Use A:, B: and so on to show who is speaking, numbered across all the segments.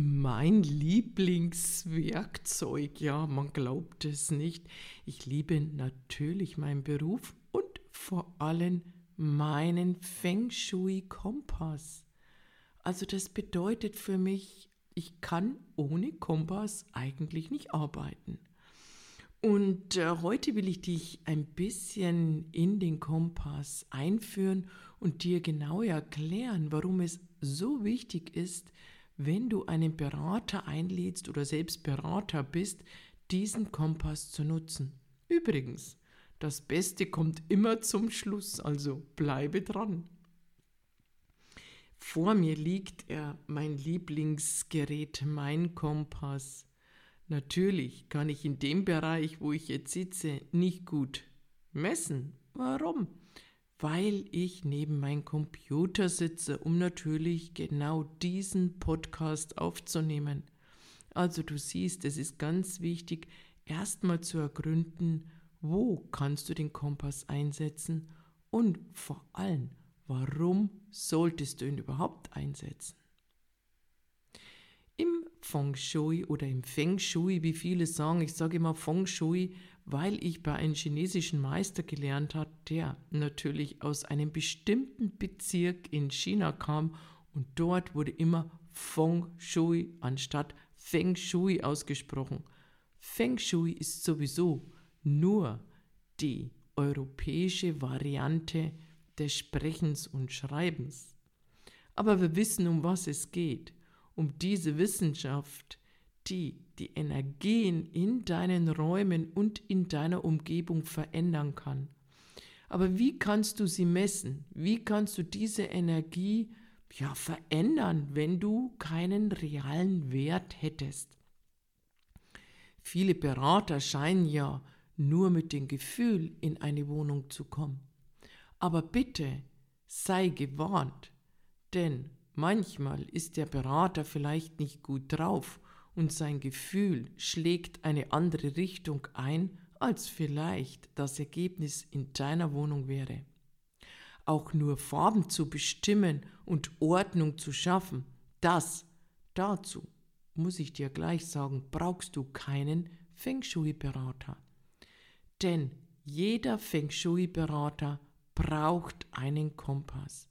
A: Mein Lieblingswerkzeug, ja, man glaubt es nicht. Ich liebe natürlich meinen Beruf und vor allem meinen Feng Shui-Kompass. Also das bedeutet für mich, ich kann ohne Kompass eigentlich nicht arbeiten. Und äh, heute will ich dich ein bisschen in den Kompass einführen und dir genau erklären, warum es so wichtig ist, wenn du einen Berater einlädst oder selbst Berater bist, diesen Kompass zu nutzen. Übrigens, das Beste kommt immer zum Schluss, also bleibe dran. Vor mir liegt er, mein Lieblingsgerät, mein Kompass. Natürlich kann ich in dem Bereich, wo ich jetzt sitze, nicht gut messen. Warum? Weil ich neben meinem Computer sitze, um natürlich genau diesen Podcast aufzunehmen. Also du siehst, es ist ganz wichtig, erstmal zu ergründen, wo kannst du den Kompass einsetzen und vor allem, warum solltest du ihn überhaupt einsetzen. Im Feng Shui oder im Feng Shui, wie viele sagen, ich sage immer Feng Shui, weil ich bei einem chinesischen Meister gelernt habe, der natürlich aus einem bestimmten Bezirk in China kam und dort wurde immer Feng Shui anstatt Feng Shui ausgesprochen. Feng Shui ist sowieso nur die europäische Variante des Sprechens und Schreibens. Aber wir wissen, um was es geht. Um diese Wissenschaft, die die Energien in deinen Räumen und in deiner Umgebung verändern kann. Aber wie kannst du sie messen? Wie kannst du diese Energie ja, verändern, wenn du keinen realen Wert hättest? Viele Berater scheinen ja nur mit dem Gefühl in eine Wohnung zu kommen. Aber bitte sei gewarnt, denn manchmal ist der Berater vielleicht nicht gut drauf und sein Gefühl schlägt eine andere Richtung ein, als vielleicht das Ergebnis in deiner Wohnung wäre. Auch nur Farben zu bestimmen und Ordnung zu schaffen, das, dazu, muss ich dir gleich sagen, brauchst du keinen Feng Shui-Berater. Denn jeder Feng Shui-Berater braucht einen Kompass.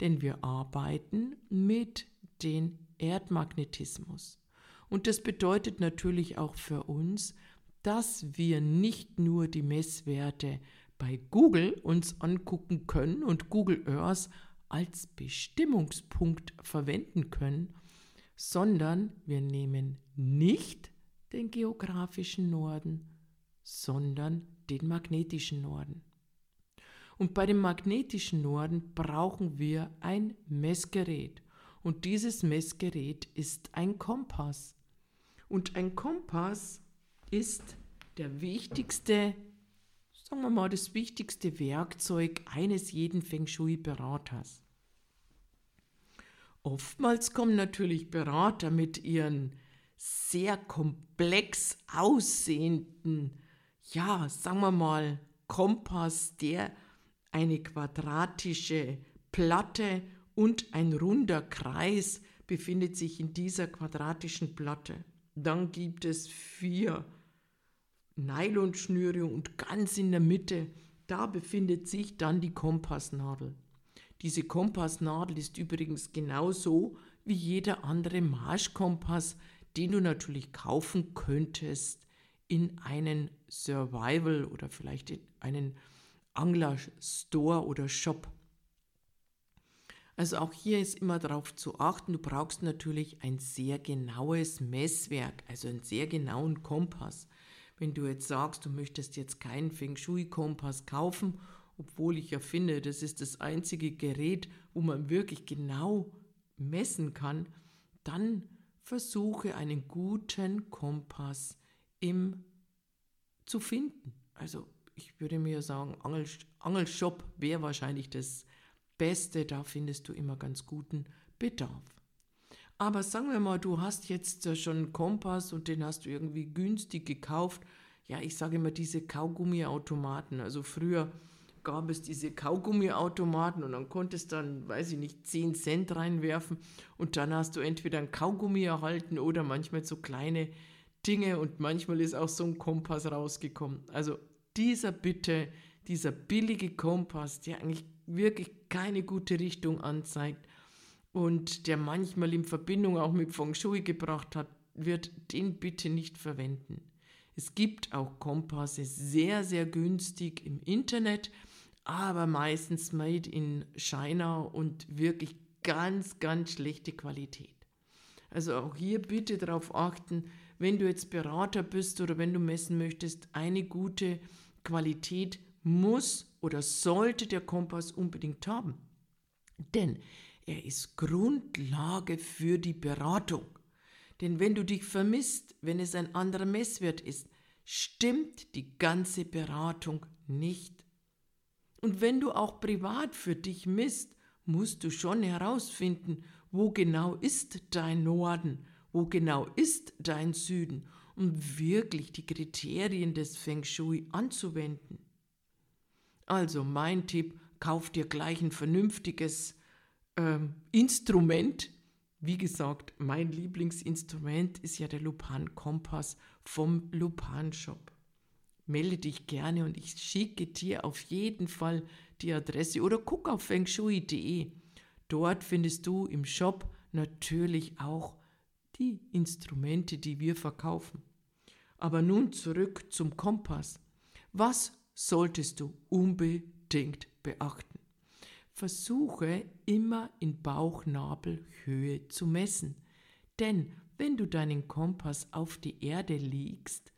A: Denn wir arbeiten mit dem Erdmagnetismus. Und das bedeutet natürlich auch für uns, dass wir nicht nur die Messwerte bei Google uns angucken können und Google Earth als Bestimmungspunkt verwenden können, sondern wir nehmen nicht den geografischen Norden, sondern den magnetischen Norden. Und bei dem magnetischen Norden brauchen wir ein Messgerät. Und dieses Messgerät ist ein Kompass. Und ein Kompass ist der wichtigste, sagen wir mal, das wichtigste Werkzeug eines jeden Feng Shui-Beraters. Oftmals kommen natürlich Berater mit ihren sehr komplex aussehenden, ja, sagen wir mal, Kompass, der eine quadratische Platte und ein runder Kreis befindet sich in dieser quadratischen Platte. Dann gibt es vier Nylonschnüre und ganz in der Mitte, da befindet sich dann die Kompassnadel. Diese Kompassnadel ist übrigens genauso wie jeder andere Marschkompass, den du natürlich kaufen könntest in einen Survival oder vielleicht in einen Angler-Store oder Shop. Also auch hier ist immer darauf zu achten, du brauchst natürlich ein sehr genaues Messwerk, also einen sehr genauen Kompass. Wenn du jetzt sagst, du möchtest jetzt keinen Feng Shui-Kompass kaufen, obwohl ich ja finde, das ist das einzige Gerät, wo man wirklich genau messen kann, dann versuche einen guten Kompass im zu finden. Also ich würde mir sagen, Angel, Angelshop wäre wahrscheinlich das Beste, da findest du immer ganz guten Bedarf. Aber sagen wir mal, du hast jetzt schon einen Kompass und den hast du irgendwie günstig gekauft. Ja, ich sage immer diese Kaugummiautomaten. Also früher gab es diese Kaugummiautomaten und dann konntest dann, weiß ich nicht, 10 Cent reinwerfen und dann hast du entweder ein Kaugummi erhalten oder manchmal so kleine Dinge und manchmal ist auch so ein Kompass rausgekommen. Also dieser bitte, dieser billige Kompass, der eigentlich wirklich keine gute Richtung anzeigt und der manchmal in Verbindung auch mit Feng Shui gebracht hat, wird den bitte nicht verwenden. Es gibt auch Kompasse sehr, sehr günstig im Internet, aber meistens made in China und wirklich ganz, ganz schlechte Qualität. Also auch hier bitte darauf achten, wenn du jetzt Berater bist oder wenn du messen möchtest, eine gute Qualität muss oder sollte der Kompass unbedingt haben. Denn er ist Grundlage für die Beratung. Denn wenn du dich vermisst, wenn es ein anderer Messwert ist, stimmt die ganze Beratung nicht. Und wenn du auch privat für dich misst, musst du schon herausfinden, wo genau ist dein Norden, wo genau ist dein Süden, um wirklich die Kriterien des Feng Shui anzuwenden. Also mein Tipp, kauf dir gleich ein vernünftiges ähm, Instrument. Wie gesagt, mein Lieblingsinstrument ist ja der Lupan Kompass vom Lupan Shop. Melde dich gerne und ich schicke dir auf jeden Fall die Adresse oder guck auf fengshui.de. Dort findest du im Shop natürlich auch die Instrumente, die wir verkaufen. Aber nun zurück zum Kompass. Was solltest du unbedingt beachten? Versuche immer in Bauchnabelhöhe zu messen. Denn wenn du deinen Kompass auf die Erde legst,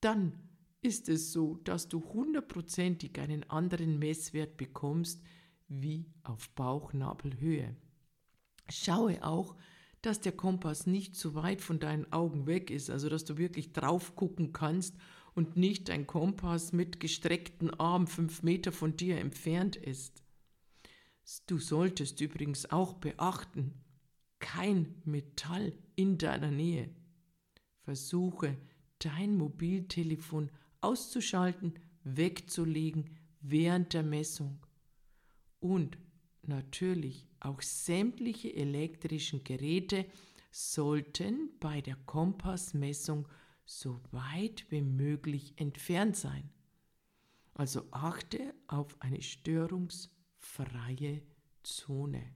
A: dann ist es so, dass du hundertprozentig einen anderen Messwert bekommst wie auf Bauchnabelhöhe. Schaue auch, dass der Kompass nicht zu weit von deinen Augen weg ist, also dass du wirklich drauf gucken kannst und nicht ein Kompass mit gestreckten Armen fünf Meter von dir entfernt ist. Du solltest übrigens auch beachten, kein Metall in deiner Nähe. Versuche dein Mobiltelefon auszuschalten, wegzulegen während der Messung. Und natürlich auch sämtliche elektrischen Geräte sollten bei der Kompassmessung so weit wie möglich entfernt sein. Also achte auf eine störungsfreie Zone.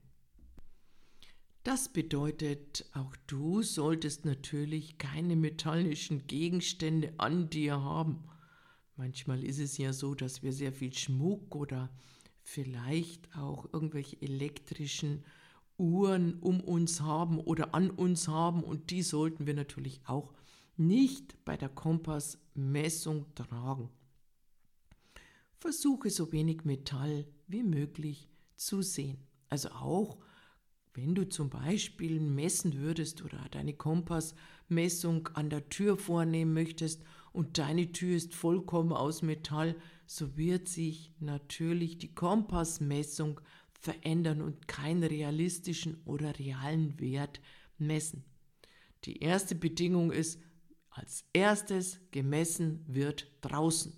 A: Das bedeutet, auch du solltest natürlich keine metallischen Gegenstände an dir haben. Manchmal ist es ja so, dass wir sehr viel Schmuck oder vielleicht auch irgendwelche elektrischen Uhren um uns haben oder an uns haben und die sollten wir natürlich auch nicht bei der Kompassmessung tragen. Versuche so wenig Metall wie möglich zu sehen. Also auch wenn du zum Beispiel messen würdest oder deine Kompassmessung an der Tür vornehmen möchtest und deine Tür ist vollkommen aus Metall, so wird sich natürlich die Kompassmessung verändern und keinen realistischen oder realen Wert messen. Die erste Bedingung ist, als erstes gemessen wird draußen.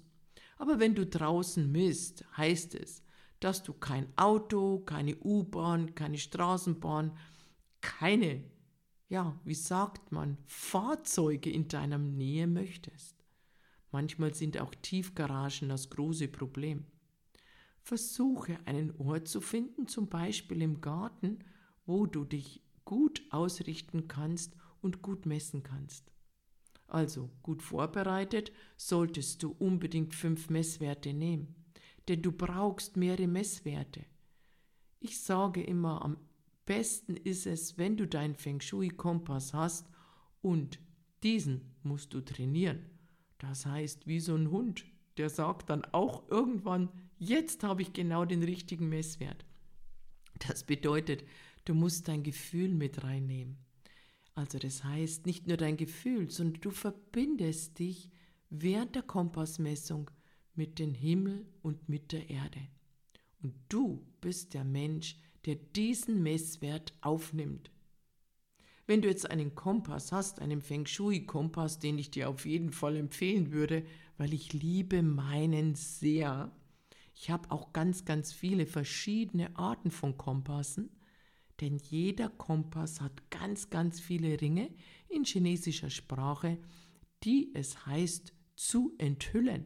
A: Aber wenn du draußen misst, heißt es, dass du kein Auto, keine U-Bahn, keine Straßenbahn, keine, ja, wie sagt man, Fahrzeuge in deiner Nähe möchtest. Manchmal sind auch Tiefgaragen das große Problem. Versuche einen Ort zu finden, zum Beispiel im Garten, wo du dich gut ausrichten kannst und gut messen kannst. Also gut vorbereitet solltest du unbedingt fünf Messwerte nehmen denn du brauchst mehrere Messwerte. Ich sage immer, am besten ist es, wenn du deinen Feng Shui-Kompass hast und diesen musst du trainieren. Das heißt, wie so ein Hund, der sagt dann auch irgendwann, jetzt habe ich genau den richtigen Messwert. Das bedeutet, du musst dein Gefühl mit reinnehmen. Also das heißt nicht nur dein Gefühl, sondern du verbindest dich während der Kompassmessung mit dem Himmel und mit der Erde. Und du bist der Mensch, der diesen Messwert aufnimmt. Wenn du jetzt einen Kompass hast, einen Feng Shui-Kompass, den ich dir auf jeden Fall empfehlen würde, weil ich liebe meinen sehr. Ich habe auch ganz, ganz viele verschiedene Arten von Kompassen, denn jeder Kompass hat ganz, ganz viele Ringe in chinesischer Sprache, die es heißt zu enthüllen.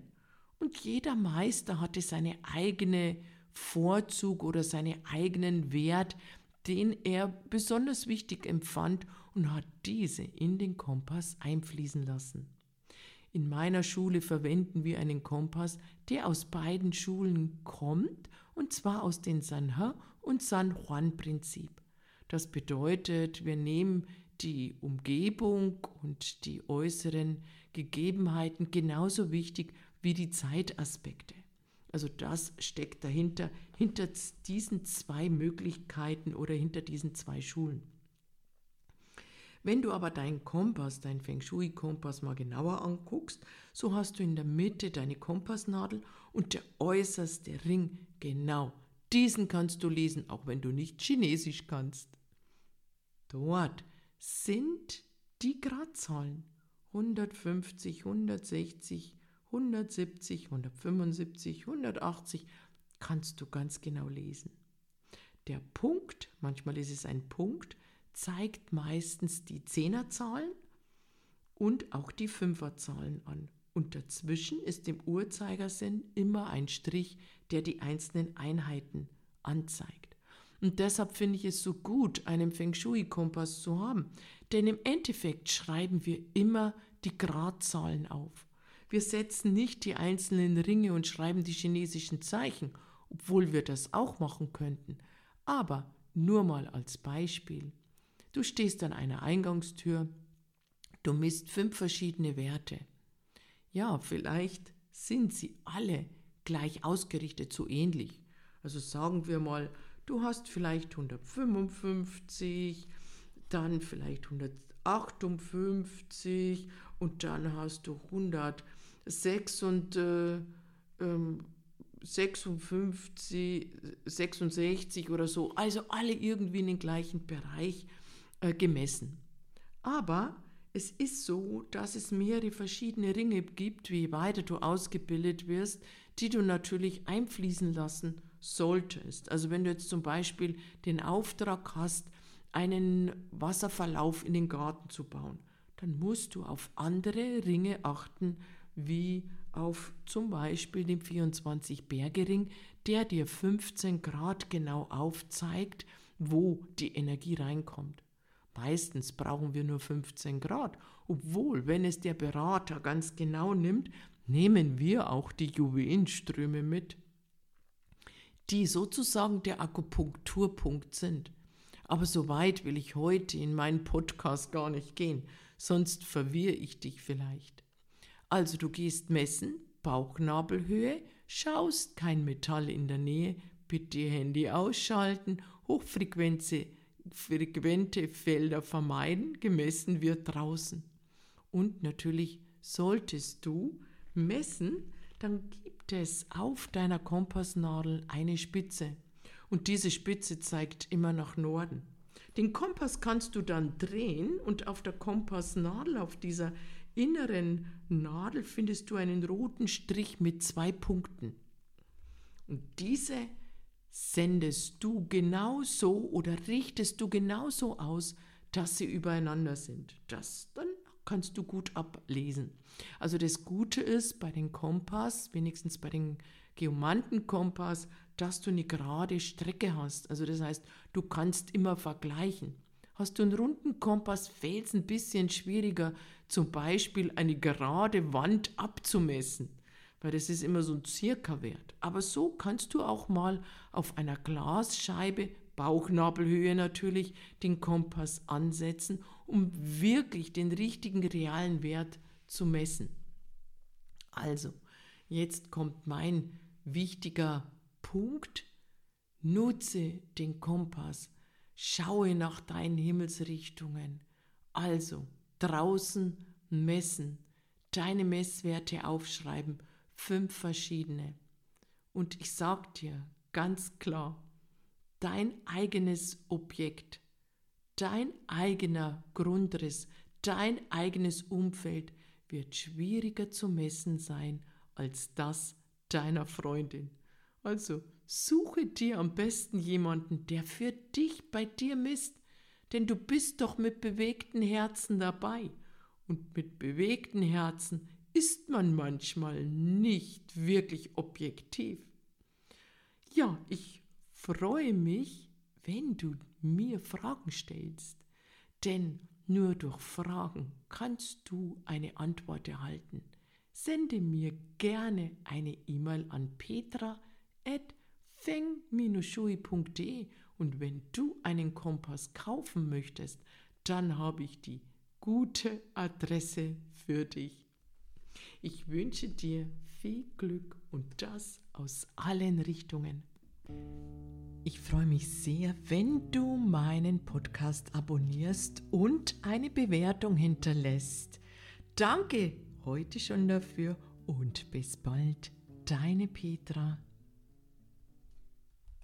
A: Und jeder Meister hatte seine eigene Vorzug oder seinen eigenen Wert, den er besonders wichtig empfand und hat diese in den Kompass einfließen lassen. In meiner Schule verwenden wir einen Kompass, der aus beiden Schulen kommt, und zwar aus dem Sanhe und San Juan Prinzip. Das bedeutet, wir nehmen die Umgebung und die äußeren Gegebenheiten genauso wichtig wie die Zeitaspekte. Also das steckt dahinter, hinter diesen zwei Möglichkeiten oder hinter diesen zwei Schulen. Wenn du aber deinen Kompass, deinen Feng Shui-Kompass mal genauer anguckst, so hast du in der Mitte deine Kompassnadel und der äußerste Ring, genau, diesen kannst du lesen, auch wenn du nicht Chinesisch kannst. Dort sind die Gradzahlen 150, 160, 170, 175, 180 kannst du ganz genau lesen. Der Punkt, manchmal ist es ein Punkt, zeigt meistens die Zehnerzahlen und auch die Fünferzahlen an. Und dazwischen ist im Uhrzeigersinn immer ein Strich, der die einzelnen Einheiten anzeigt. Und deshalb finde ich es so gut, einen Feng Shui-Kompass zu haben. Denn im Endeffekt schreiben wir immer die Gradzahlen auf. Wir setzen nicht die einzelnen Ringe und schreiben die chinesischen Zeichen, obwohl wir das auch machen könnten. Aber nur mal als Beispiel. Du stehst an einer Eingangstür, du misst fünf verschiedene Werte. Ja, vielleicht sind sie alle gleich ausgerichtet, so ähnlich. Also sagen wir mal, du hast vielleicht 155, dann vielleicht 158 und dann hast du 100. 6 und äh, 56, ähm, 66 oder so, also alle irgendwie in den gleichen Bereich äh, gemessen. Aber es ist so, dass es mehrere verschiedene Ringe gibt, wie weiter du ausgebildet wirst, die du natürlich einfließen lassen solltest. Also wenn du jetzt zum Beispiel den Auftrag hast, einen Wasserverlauf in den Garten zu bauen, dann musst du auf andere Ringe achten, wie auf zum Beispiel dem 24-Bergering, der dir 15 Grad genau aufzeigt, wo die Energie reinkommt. Meistens brauchen wir nur 15 Grad, obwohl, wenn es der Berater ganz genau nimmt, nehmen wir auch die Juwelenströme mit, die sozusagen der Akupunkturpunkt sind. Aber so weit will ich heute in meinen Podcast gar nicht gehen, sonst verwirre ich dich vielleicht. Also du gehst messen, Bauchnabelhöhe, schaust kein Metall in der Nähe, bitte Handy ausschalten, hochfrequente frequente Felder vermeiden, gemessen wird draußen. Und natürlich solltest du messen, dann gibt es auf deiner Kompassnadel eine Spitze. Und diese Spitze zeigt immer nach Norden. Den Kompass kannst du dann drehen und auf der Kompassnadel, auf dieser inneren Nadel findest du einen roten Strich mit zwei Punkten. Und diese sendest du genauso oder richtest du genauso aus, dass sie übereinander sind. Das dann kannst du gut ablesen. Also das Gute ist bei den Kompass, wenigstens bei den Geomantenkompass, dass du eine gerade Strecke hast. Also das heißt, du kannst immer vergleichen. Hast du einen runden Kompass, fällt es ein bisschen schwieriger, zum Beispiel eine gerade Wand abzumessen, weil das ist immer so ein Circa-Wert. Aber so kannst du auch mal auf einer Glasscheibe, Bauchnabelhöhe natürlich, den Kompass ansetzen, um wirklich den richtigen realen Wert zu messen. Also, jetzt kommt mein wichtiger Punkt. Nutze den Kompass Schaue nach deinen Himmelsrichtungen. Also draußen messen, deine Messwerte aufschreiben, fünf verschiedene. Und ich sag dir ganz klar, dein eigenes Objekt, dein eigener Grundriss, dein eigenes Umfeld wird schwieriger zu messen sein als das deiner Freundin. Also suche dir am besten jemanden, der für dich bei dir misst, denn du bist doch mit bewegten Herzen dabei. Und mit bewegten Herzen ist man manchmal nicht wirklich objektiv. Ja, ich freue mich, wenn du mir Fragen stellst, denn nur durch Fragen kannst du eine Antwort erhalten. Sende mir gerne eine E-Mail an petra.feng-shui.de und wenn du einen Kompass kaufen möchtest, dann habe ich die gute Adresse für dich. Ich wünsche dir viel Glück und das aus allen Richtungen. Ich freue mich sehr, wenn du meinen Podcast abonnierst und eine Bewertung hinterlässt. Danke heute schon dafür und bis bald, deine Petra.